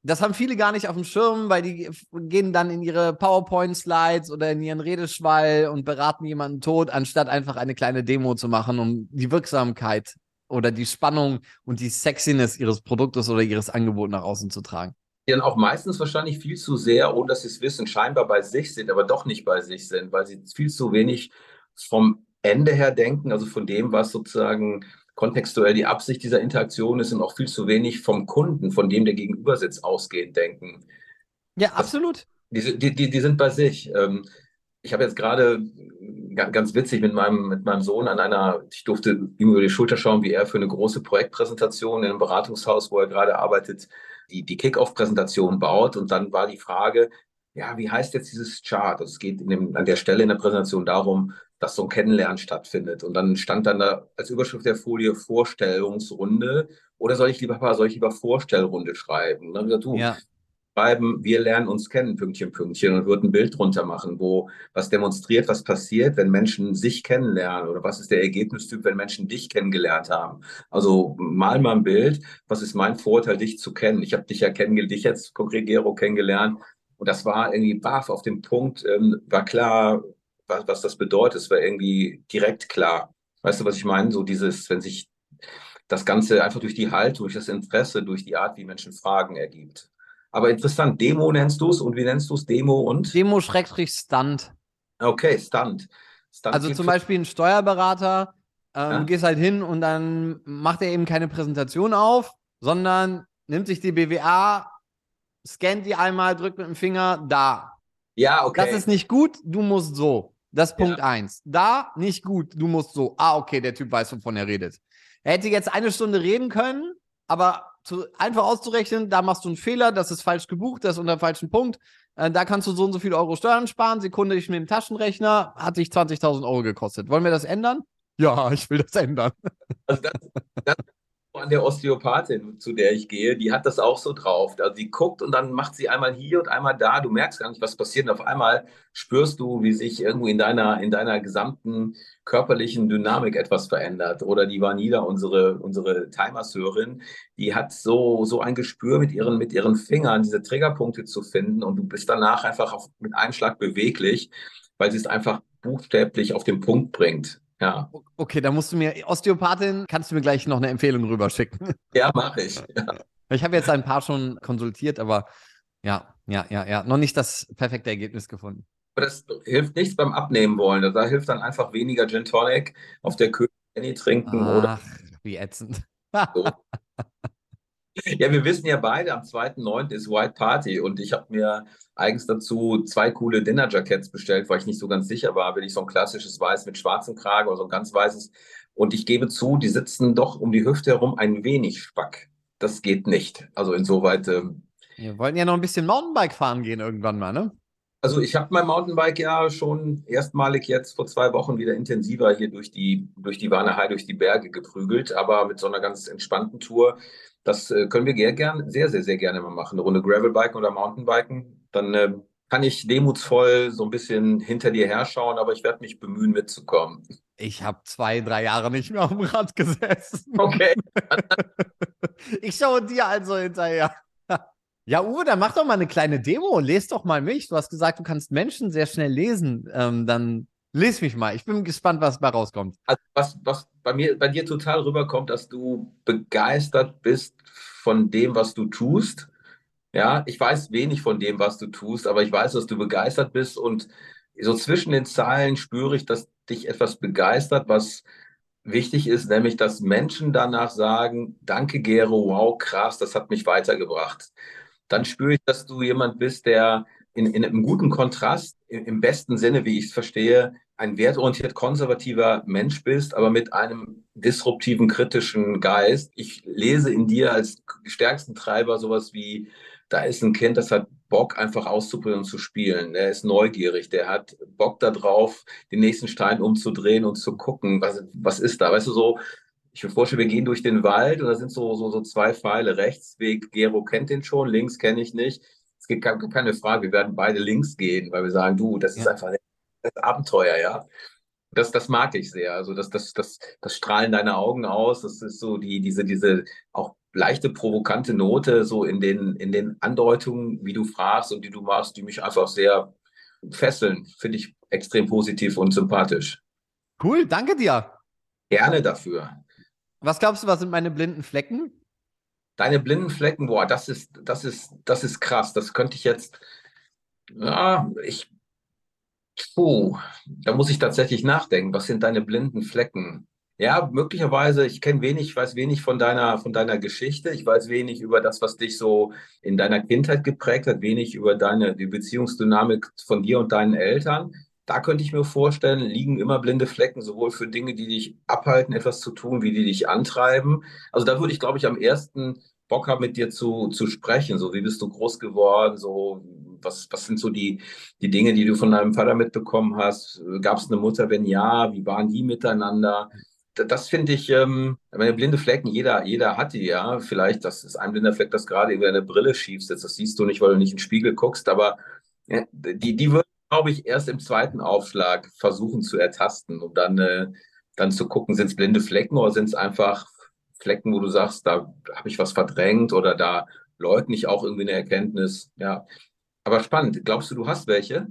Das haben viele gar nicht auf dem Schirm, weil die gehen dann in ihre PowerPoint-Slides oder in ihren Redeschwall und beraten jemanden tot, anstatt einfach eine kleine Demo zu machen, um die Wirksamkeit oder die Spannung und die Sexiness ihres Produktes oder ihres Angebots nach außen zu tragen dann auch meistens wahrscheinlich viel zu sehr, ohne dass sie es wissen, scheinbar bei sich sind, aber doch nicht bei sich sind, weil sie viel zu wenig vom Ende her denken, also von dem, was sozusagen kontextuell die Absicht dieser Interaktion ist und auch viel zu wenig vom Kunden, von dem der Gegenüber sitzt, ausgehend denken. Ja, absolut. Die, die, die, die sind bei sich. Ähm, ich habe jetzt gerade ganz witzig mit meinem, mit meinem Sohn an einer, ich durfte ihm über die Schulter schauen, wie er für eine große Projektpräsentation in einem Beratungshaus, wo er gerade arbeitet, die, die Kick-Off-Präsentation baut. Und dann war die Frage, ja, wie heißt jetzt dieses Chart? Also es geht dem, an der Stelle in der Präsentation darum, dass so ein Kennenlernen stattfindet. Und dann stand dann da als Überschrift der Folie Vorstellungsrunde. Oder soll ich lieber, soll ich lieber Vorstellrunde schreiben? Und dann gesagt, du, ja schreiben, wir lernen uns kennen, Pünktchen, Pünktchen, und würde ein Bild drunter machen, wo was demonstriert, was passiert, wenn Menschen sich kennenlernen oder was ist der Ergebnistyp, wenn Menschen dich kennengelernt haben. Also mal mal ein Bild, was ist mein Vorteil, dich zu kennen. Ich habe dich ja kennengelernt, dich jetzt konkret Gero kennengelernt und das war irgendwie baff auf dem Punkt, ähm, war klar, was, was das bedeutet. Es war irgendwie direkt klar. Weißt du, was ich meine? So dieses, wenn sich das Ganze einfach durch die Haltung, durch das Interesse, durch die Art, wie Menschen fragen, ergibt. Aber interessant, Demo nennst du es und wie nennst du es? Demo und? Demo schrägstrich Stunt. Okay, Stunt. Stunt also zum Beispiel ein Steuerberater, ähm, ja? du gehst halt hin und dann macht er eben keine Präsentation auf, sondern nimmt sich die BWA, scannt die einmal, drückt mit dem Finger, da. Ja, okay. Das ist nicht gut, du musst so. Das ist Punkt ja. eins. Da, nicht gut, du musst so. Ah, okay, der Typ weiß, wovon er redet. Er hätte jetzt eine Stunde reden können, aber zu, einfach auszurechnen, da machst du einen Fehler, das ist falsch gebucht, das ist unter dem falschen Punkt. Äh, da kannst du so und so viele Euro Steuern sparen. Sekunde, ich mit dem Taschenrechner, hat sich 20.000 Euro gekostet. Wollen wir das ändern? Ja, ich will das ändern. Also das, das an der Osteopathin, zu der ich gehe, die hat das auch so drauf. Also die guckt und dann macht sie einmal hier und einmal da. Du merkst gar nicht, was passiert. Und auf einmal spürst du, wie sich irgendwo in deiner, in deiner gesamten körperlichen Dynamik etwas verändert. Oder die Vanilla, unsere, unsere Thai-Masseurin, die hat so, so ein Gespür mit ihren, mit ihren Fingern, diese Triggerpunkte zu finden. Und du bist danach einfach auf, mit einem Schlag beweglich, weil sie es einfach buchstäblich auf den Punkt bringt. Ja. Okay, da musst du mir, Osteopathin, kannst du mir gleich noch eine Empfehlung rüberschicken. Ja, mache ich. Ja. Ich habe jetzt ein paar schon konsultiert, aber ja, ja, ja, ja, noch nicht das perfekte Ergebnis gefunden. Aber das hilft nichts beim Abnehmen wollen. Da hilft dann einfach weniger Gin Tonic auf der König trinken Ach, oder. Wie ätzend. So. Ja, wir wissen ja beide, am 2.9. ist White Party und ich habe mir eigens dazu zwei coole Dinner Jackets bestellt, weil ich nicht so ganz sicher war, will ich so ein klassisches Weiß mit schwarzem Kragen oder so ein ganz weißes. Und ich gebe zu, die sitzen doch um die Hüfte herum ein wenig spack. Das geht nicht. Also insoweit. Ähm, wir wollten ja noch ein bisschen Mountainbike fahren gehen irgendwann mal, ne? Also ich habe mein Mountainbike ja schon erstmalig jetzt vor zwei Wochen wieder intensiver hier durch die, durch die Warnerhei, durch die Berge geprügelt, aber mit so einer ganz entspannten Tour. Das äh, können wir sehr, gern, sehr, sehr, sehr gerne mal machen. Eine Runde Gravelbiken oder Mountainbiken. Dann äh, kann ich demutsvoll so ein bisschen hinter dir herschauen, aber ich werde mich bemühen, mitzukommen. Ich habe zwei, drei Jahre nicht mehr auf dem Rad gesessen. Okay. ich schaue dir also hinterher. Ja, Uwe, dann mach doch mal eine kleine Demo. Lest doch mal mich. Du hast gesagt, du kannst Menschen sehr schnell lesen. Ähm, dann les mich mal. Ich bin gespannt, was dabei rauskommt. Also was, was bei mir, bei dir total rüberkommt, dass du begeistert bist von dem, was du tust. Ja, ich weiß wenig von dem, was du tust, aber ich weiß, dass du begeistert bist und so zwischen den Zeilen spüre ich, dass dich etwas begeistert, was wichtig ist, nämlich dass Menschen danach sagen, danke Gero, wow, krass, das hat mich weitergebracht dann spüre ich, dass du jemand bist, der in, in einem guten Kontrast, im, besten Sinne, wie ich es verstehe, ein wertorientiert konservativer Mensch bist, aber mit einem disruptiven, kritischen Geist. Ich lese in dir als stärksten Treiber sowas wie, da ist ein Kind, das hat Bock, einfach auszuprobieren und zu spielen. Der ist neugierig, der hat Bock darauf, den nächsten Stein umzudrehen und zu gucken, was, was ist da. Weißt du, so, ich mir vorstellen, wir gehen durch den Wald und da sind so, so, so zwei Pfeile. Rechtsweg, Gero kennt den schon, links kenne ich nicht. Gibt keine Frage, wir werden beide links gehen, weil wir sagen, du, das ist einfach das Abenteuer, ja. Das, das mag ich sehr. Also das, das, das, das strahlen deine Augen aus. Das ist so die, diese, diese auch leichte provokante Note so in den, in den Andeutungen, wie du fragst und die du machst, die mich einfach sehr fesseln. Finde ich extrem positiv und sympathisch. Cool, danke dir. Gerne dafür. Was glaubst du, was sind meine blinden Flecken? Deine blinden Flecken, boah, das ist, das ist, das ist krass. Das könnte ich jetzt, ja, ich, puh, da muss ich tatsächlich nachdenken. Was sind deine blinden Flecken? Ja, möglicherweise, ich kenne wenig, weiß wenig von deiner, von deiner Geschichte. Ich weiß wenig über das, was dich so in deiner Kindheit geprägt hat, wenig über deine, die Beziehungsdynamik von dir und deinen Eltern da könnte ich mir vorstellen, liegen immer blinde Flecken, sowohl für Dinge, die dich abhalten, etwas zu tun, wie die dich antreiben. Also da würde ich, glaube ich, am ersten Bock haben, mit dir zu, zu sprechen. So, wie bist du groß geworden? So, was, was sind so die, die Dinge, die du von deinem Vater mitbekommen hast? Gab es eine Mutter? Wenn ja, wie waren die miteinander? Das finde ich, ähm, meine blinde Flecken, jeder, jeder hat die, ja. Vielleicht, das ist ein blinder Fleck, das gerade über deine Brille schief sitzt. Das siehst du nicht, weil du nicht in den Spiegel guckst, aber die, die würde glaube ich, erst im zweiten Aufschlag versuchen zu ertasten, um dann, äh, dann zu gucken, sind es blinde Flecken oder sind es einfach Flecken, wo du sagst, da habe ich was verdrängt oder da leugne ich auch irgendwie eine Erkenntnis. Ja. Aber spannend. Glaubst du, du hast welche?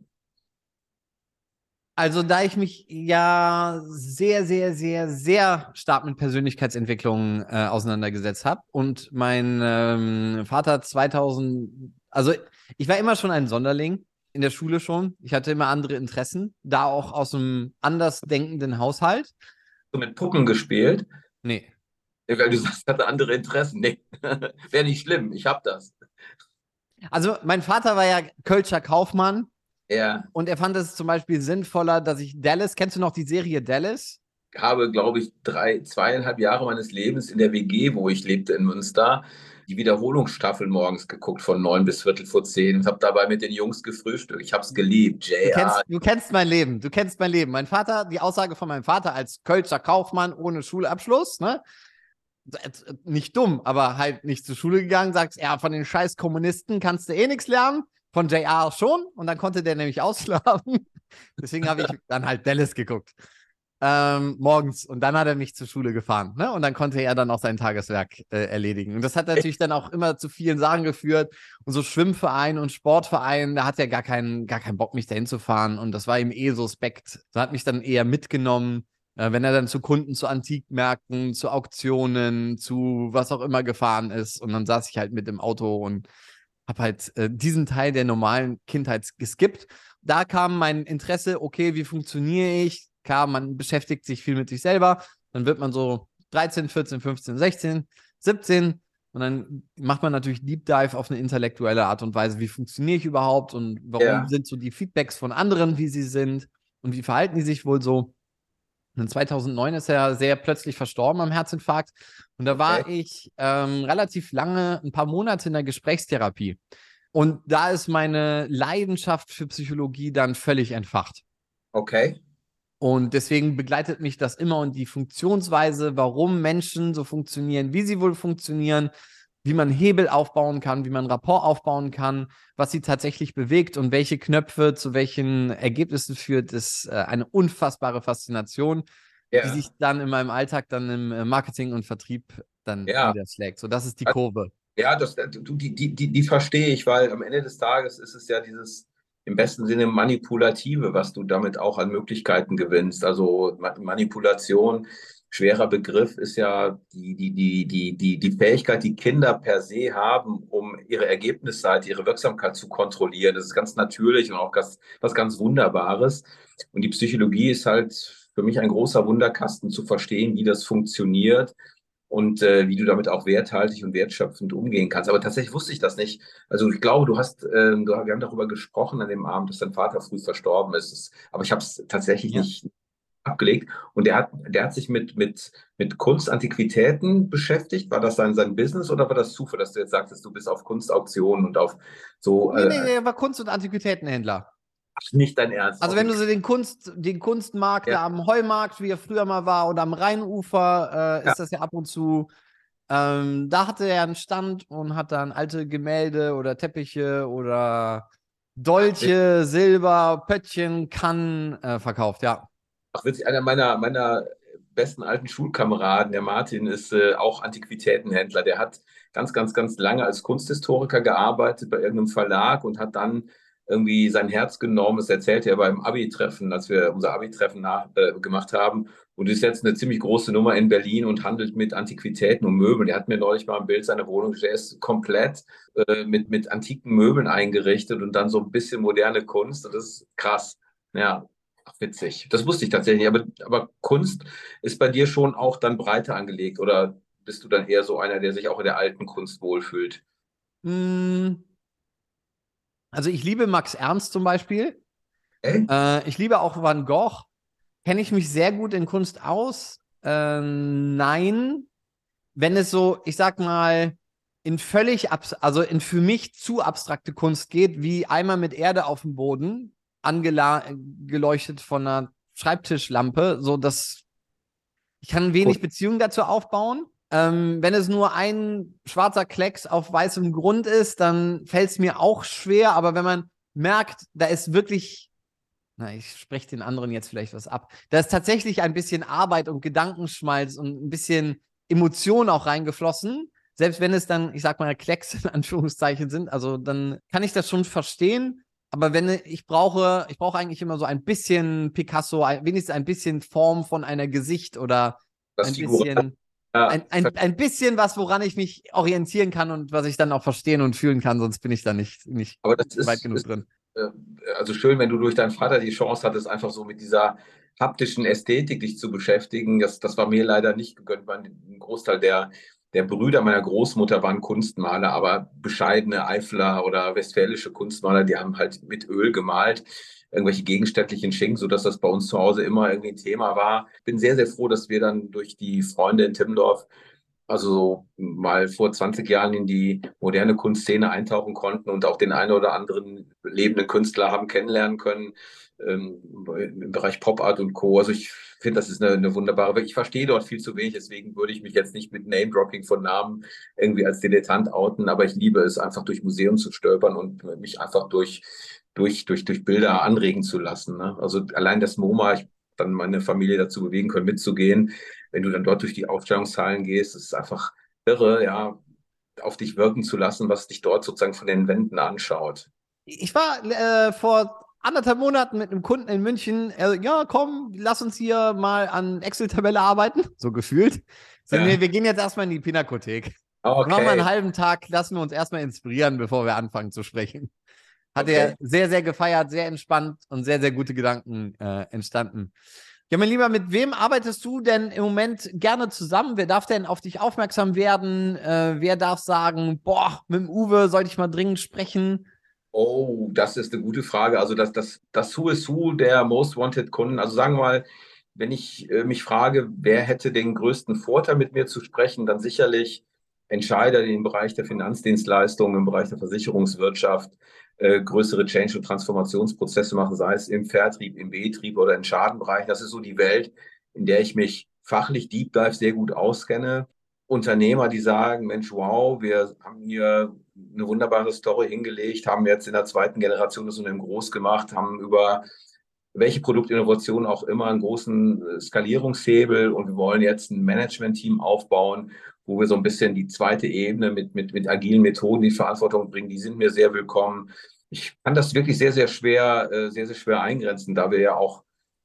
Also, da ich mich ja sehr, sehr, sehr, sehr stark mit Persönlichkeitsentwicklung äh, auseinandergesetzt habe und mein ähm, Vater 2000, also ich war immer schon ein Sonderling in der Schule schon. Ich hatte immer andere Interessen, da auch aus einem anders denkenden Haushalt. So mit Puppen gespielt? Nee. Weil du sagst, ich hatte andere Interessen. Nee, wäre nicht schlimm. Ich habe das. Also, mein Vater war ja Kölscher Kaufmann. Ja. Und er fand es zum Beispiel sinnvoller, dass ich Dallas, kennst du noch die Serie Dallas? Ich habe, glaube ich, drei, zweieinhalb Jahre meines Lebens in der WG, wo ich lebte in Münster, die Wiederholungsstaffel morgens geguckt von neun bis Viertel vor zehn und habe dabei mit den Jungs gefrühstückt. Ich habe es geliebt. JR. Du kennst, du kennst mein Leben. Du kennst mein Leben. Mein Vater, die Aussage von meinem Vater als Kölscher Kaufmann ohne Schulabschluss, ne? Nicht dumm, aber halt nicht zur Schule gegangen, sagst, ja, von den scheiß Kommunisten kannst du eh nichts lernen. Von JR schon. Und dann konnte der nämlich ausschlafen. Deswegen habe ich dann halt Dallas geguckt ähm, morgens und dann hat er mich zur Schule gefahren. Ne? Und dann konnte er dann auch sein Tageswerk äh, erledigen. Und das hat natürlich dann auch immer zu vielen Sachen geführt. Und so Schwimmverein und Sportverein, da hat er gar keinen, gar keinen Bock, mich dahin zu fahren. Und das war ihm eh suspekt. So hat mich dann eher mitgenommen, äh, wenn er dann zu Kunden, zu Antikmärkten, zu Auktionen, zu was auch immer gefahren ist. Und dann saß ich halt mit im Auto und habe halt äh, diesen Teil der normalen Kindheit geskippt. Da kam mein Interesse, okay, wie funktioniere ich? Klar, man beschäftigt sich viel mit sich selber. Dann wird man so 13, 14, 15, 16, 17 und dann macht man natürlich Deep Dive auf eine intellektuelle Art und Weise. Wie funktioniere ich überhaupt und warum ja. sind so die Feedbacks von anderen, wie sie sind und wie verhalten die sich wohl so? Und 2009 ist er sehr plötzlich verstorben am Herzinfarkt. Und da war okay. ich ähm, relativ lange, ein paar Monate in der Gesprächstherapie. Und da ist meine Leidenschaft für Psychologie dann völlig entfacht. Okay. Und deswegen begleitet mich das immer und die Funktionsweise, warum Menschen so funktionieren, wie sie wohl funktionieren, wie man Hebel aufbauen kann, wie man Rapport aufbauen kann, was sie tatsächlich bewegt und welche Knöpfe zu welchen Ergebnissen führt, ist äh, eine unfassbare Faszination, ja. die sich dann in meinem Alltag dann im äh, Marketing und Vertrieb dann ja. niederschlägt. So, das ist die also, Kurve. Ja, das, die, die, die, die verstehe ich, weil am Ende des Tages ist es ja dieses im besten Sinne manipulative, was du damit auch an Möglichkeiten gewinnst. Also Manipulation, schwerer Begriff, ist ja die, die, die, die, die, die Fähigkeit, die Kinder per se haben, um ihre Ergebnisseite, ihre Wirksamkeit zu kontrollieren. Das ist ganz natürlich und auch ganz, was ganz Wunderbares. Und die Psychologie ist halt für mich ein großer Wunderkasten zu verstehen, wie das funktioniert und äh, wie du damit auch werthaltig und wertschöpfend umgehen kannst. Aber tatsächlich wusste ich das nicht. Also ich glaube, du hast, äh, du, wir haben darüber gesprochen an dem Abend, dass dein Vater früh verstorben ist. Das, aber ich habe es tatsächlich ja. nicht abgelegt. Und der hat, der hat sich mit, mit, mit Kunstantiquitäten beschäftigt. War das sein, sein Business oder war das Zufall, dass du jetzt sagtest, du bist auf Kunstauktionen und auf so. Nee, nee, äh, nee, er war Kunst- und Antiquitätenhändler. Ach, nicht dein Ernst. Also, wenn du so den, Kunst, den Kunstmarkt ja. am Heumarkt, wie er früher mal war, oder am Rheinufer, äh, ja. ist das ja ab und zu. Ähm, da hatte er einen Stand und hat dann alte Gemälde oder Teppiche oder Dolche, Silber, Pöttchen, Kannen äh, verkauft, ja. Ach, witzig, einer meiner, meiner besten alten Schulkameraden, der Martin, ist äh, auch Antiquitätenhändler. Der hat ganz, ganz, ganz lange als Kunsthistoriker gearbeitet bei irgendeinem Verlag und hat dann irgendwie sein Herz genommen. Das erzählte er beim Abi-Treffen, als wir unser Abi-Treffen äh, gemacht haben. Und ist jetzt eine ziemlich große Nummer in Berlin und handelt mit Antiquitäten und Möbeln. Er hat mir neulich mal ein Bild seiner Wohnung, der ist komplett äh, mit, mit antiken Möbeln eingerichtet und dann so ein bisschen moderne Kunst. Und das ist krass. Ja, witzig. Das wusste ich tatsächlich. Aber, aber Kunst ist bei dir schon auch dann breiter angelegt oder bist du dann eher so einer, der sich auch in der alten Kunst wohlfühlt? Mm, also ich liebe Max Ernst zum Beispiel. Äh, ich liebe auch Van Gogh. Kenne ich mich sehr gut in Kunst aus? Äh, nein. Wenn es so, ich sag mal, in völlig, also in für mich zu abstrakte Kunst geht, wie einmal mit Erde auf dem Boden, angeleuchtet von einer Schreibtischlampe, so dass ich kann wenig Gut. Beziehung dazu aufbauen. Ähm, wenn es nur ein schwarzer Klecks auf weißem Grund ist, dann fällt es mir auch schwer. Aber wenn man merkt, da ist wirklich, na, ich spreche den anderen jetzt vielleicht was ab, da ist tatsächlich ein bisschen Arbeit und Gedankenschmalz und ein bisschen Emotion auch reingeflossen. Selbst wenn es dann, ich sag mal, Klecks in Anführungszeichen sind, also dann kann ich das schon verstehen. Aber wenn ich brauche, ich brauche eigentlich immer so ein bisschen Picasso, wenigstens ein bisschen Form von einer Gesicht oder das ein Figur. bisschen ein, ein, ein bisschen was, woran ich mich orientieren kann und was ich dann auch verstehen und fühlen kann, sonst bin ich da nicht, nicht Aber das weit ist, genug ist, drin. Äh, also schön, wenn du durch deinen Vater die Chance hattest, einfach so mit dieser haptischen Ästhetik dich zu beschäftigen. Das, das war mir leider nicht gegönnt, weil ein Großteil der, der Brüder meiner Großmutter waren Kunstmaler, aber bescheidene Eifler oder westfälische Kunstmaler, die haben halt mit Öl gemalt irgendwelche gegenständlichen Schinken, sodass das bei uns zu Hause immer irgendwie ein Thema war. Bin sehr, sehr froh, dass wir dann durch die Freunde in Timmendorf also mal vor 20 Jahren in die moderne Kunstszene eintauchen konnten und auch den einen oder anderen lebenden Künstler haben kennenlernen können ähm, im Bereich Pop Art und Co. Also ich finde, das ist eine, eine wunderbare, ich verstehe dort viel zu wenig, deswegen würde ich mich jetzt nicht mit Name-Dropping von Namen irgendwie als Dilettant outen, aber ich liebe es einfach durch Museum zu stolpern und mich einfach durch, durch, durch, durch Bilder anregen zu lassen. Ne? Also allein das MoMA, ich dann meine Familie dazu bewegen können, mitzugehen. Wenn du dann dort durch die Aufstellungszahlen gehst, ist es einfach irre, ja, auf dich wirken zu lassen, was dich dort sozusagen von den Wänden anschaut. Ich war äh, vor anderthalb Monaten mit einem Kunden in München, er, ja, komm, lass uns hier mal an Excel-Tabelle arbeiten, so gefühlt. So, ja. nee, wir gehen jetzt erstmal in die Pinakothek. Okay. Machen wir einen halben Tag, lassen wir uns erstmal inspirieren, bevor wir anfangen zu sprechen. Hat okay. er sehr, sehr gefeiert, sehr entspannt und sehr, sehr gute Gedanken äh, entstanden. Ja, mein Lieber, mit wem arbeitest du denn im Moment gerne zusammen? Wer darf denn auf dich aufmerksam werden? Äh, wer darf sagen, boah, mit dem Uwe sollte ich mal dringend sprechen? Oh, das ist eine gute Frage. Also das, das, das Who is Who der Most Wanted Kunden. Also sagen wir mal, wenn ich äh, mich frage, wer hätte den größten Vorteil mit mir zu sprechen, dann sicherlich Entscheider im Bereich der Finanzdienstleistungen, im Bereich der Versicherungswirtschaft, äh, größere Change- und Transformationsprozesse machen, sei es im Vertrieb, im Betrieb oder im Schadenbereich. Das ist so die Welt, in der ich mich fachlich Deep Dive sehr gut auskenne. Unternehmer, die sagen, Mensch, wow, wir haben hier eine wunderbare Story hingelegt, haben jetzt in der zweiten Generation das Unternehmen groß gemacht, haben über welche Produktinnovation auch immer einen großen äh, Skalierungshebel und wir wollen jetzt ein Management-Team aufbauen, wo wir so ein bisschen die zweite Ebene mit, mit, mit agilen Methoden die Verantwortung bringen, die sind mir sehr willkommen. Ich kann das wirklich sehr, sehr schwer, äh, sehr, sehr schwer eingrenzen, da wir ja auch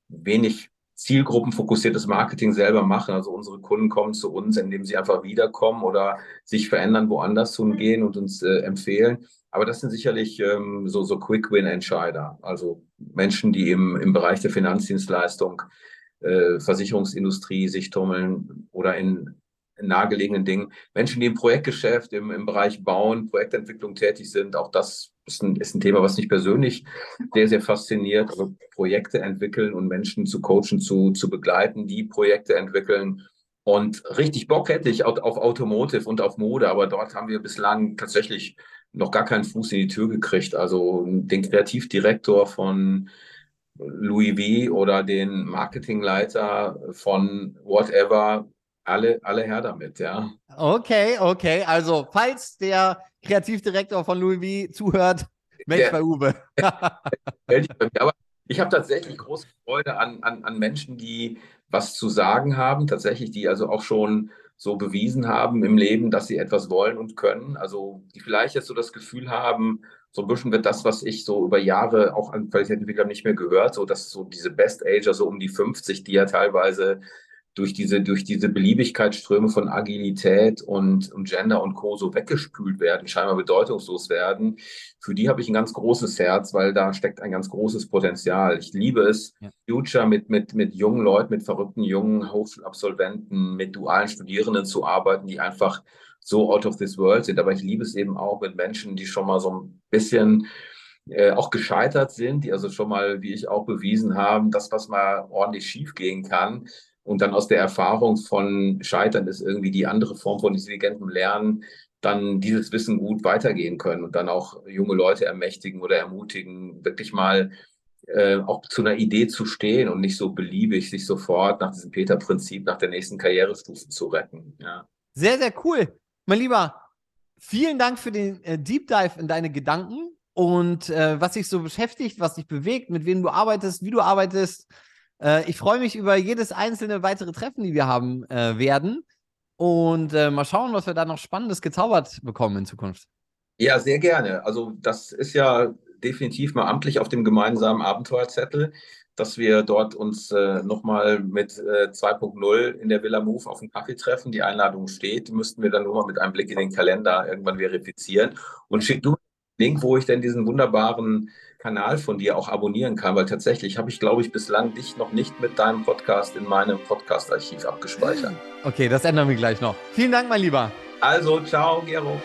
wenig zielgruppenfokussiertes Marketing selber machen. Also unsere Kunden kommen zu uns, indem sie einfach wiederkommen oder sich verändern, woanders hingehen und uns äh, empfehlen. Aber das sind sicherlich ähm, so, so Quick-Win-Entscheider, also Menschen, die im, im Bereich der Finanzdienstleistung, äh, Versicherungsindustrie sich tummeln oder in nahegelegenen Dingen. Menschen, die im Projektgeschäft, im, im Bereich Bauen, Projektentwicklung tätig sind, auch das ist ein, ist ein Thema, was mich persönlich sehr, sehr fasziniert. Also Projekte entwickeln und Menschen zu coachen, zu, zu begleiten, die Projekte entwickeln. Und richtig Bock hätte ich auf, auf Automotive und auf Mode, aber dort haben wir bislang tatsächlich noch gar keinen Fuß in die Tür gekriegt. Also den Kreativdirektor von Louis V oder den Marketingleiter von whatever alle, alle her damit, ja. Okay, okay. Also, falls der Kreativdirektor von Louis V zuhört, melde bei Uwe. Aber ich habe tatsächlich große Freude an, an, an Menschen, die was zu sagen haben, tatsächlich, die also auch schon so bewiesen haben im Leben, dass sie etwas wollen und können. Also die vielleicht jetzt so das Gefühl haben, so ein bisschen wird das, was ich so über Jahre auch an Qualitätsentwicklern nicht mehr gehört, so dass so diese Best Ager so um die 50, die ja teilweise durch diese, durch diese Beliebigkeitsströme von Agilität und, und Gender und Co. so weggespült werden, scheinbar bedeutungslos werden, für die habe ich ein ganz großes Herz, weil da steckt ein ganz großes Potenzial. Ich liebe es, ja. Future mit, mit, mit jungen Leuten, mit verrückten jungen Hochschulabsolventen, mit dualen Studierenden zu arbeiten, die einfach so out of this world sind. Aber ich liebe es eben auch mit Menschen, die schon mal so ein bisschen äh, auch gescheitert sind, die also schon mal, wie ich auch bewiesen haben, dass was mal ordentlich schief gehen kann, und dann aus der Erfahrung von Scheitern ist irgendwie die andere Form von intelligentem Lernen, dann dieses Wissen gut weitergehen können und dann auch junge Leute ermächtigen oder ermutigen, wirklich mal äh, auch zu einer Idee zu stehen und nicht so beliebig sich sofort nach diesem Peter-Prinzip, nach der nächsten Karrierestufe zu retten. Ja. Sehr, sehr cool. Mein Lieber, vielen Dank für den äh, Deep Dive in deine Gedanken und äh, was dich so beschäftigt, was dich bewegt, mit wem du arbeitest, wie du arbeitest. Äh, ich freue mich über jedes einzelne weitere Treffen, die wir haben äh, werden. Und äh, mal schauen, was wir da noch Spannendes gezaubert bekommen in Zukunft. Ja, sehr gerne. Also das ist ja definitiv mal amtlich auf dem gemeinsamen Abenteuerzettel, dass wir dort uns äh, nochmal mit äh, 2.0 in der Villa Move auf den Kaffee treffen. Die Einladung steht, müssten wir dann nur mal mit einem Blick in den Kalender irgendwann verifizieren. Und schick du den Link, wo ich denn diesen wunderbaren Kanal von dir auch abonnieren kann, weil tatsächlich habe ich, glaube ich, bislang dich noch nicht mit deinem Podcast in meinem Podcast-Archiv abgespeichert. Okay, das ändern wir gleich noch. Vielen Dank, mein Lieber. Also, ciao, Gero.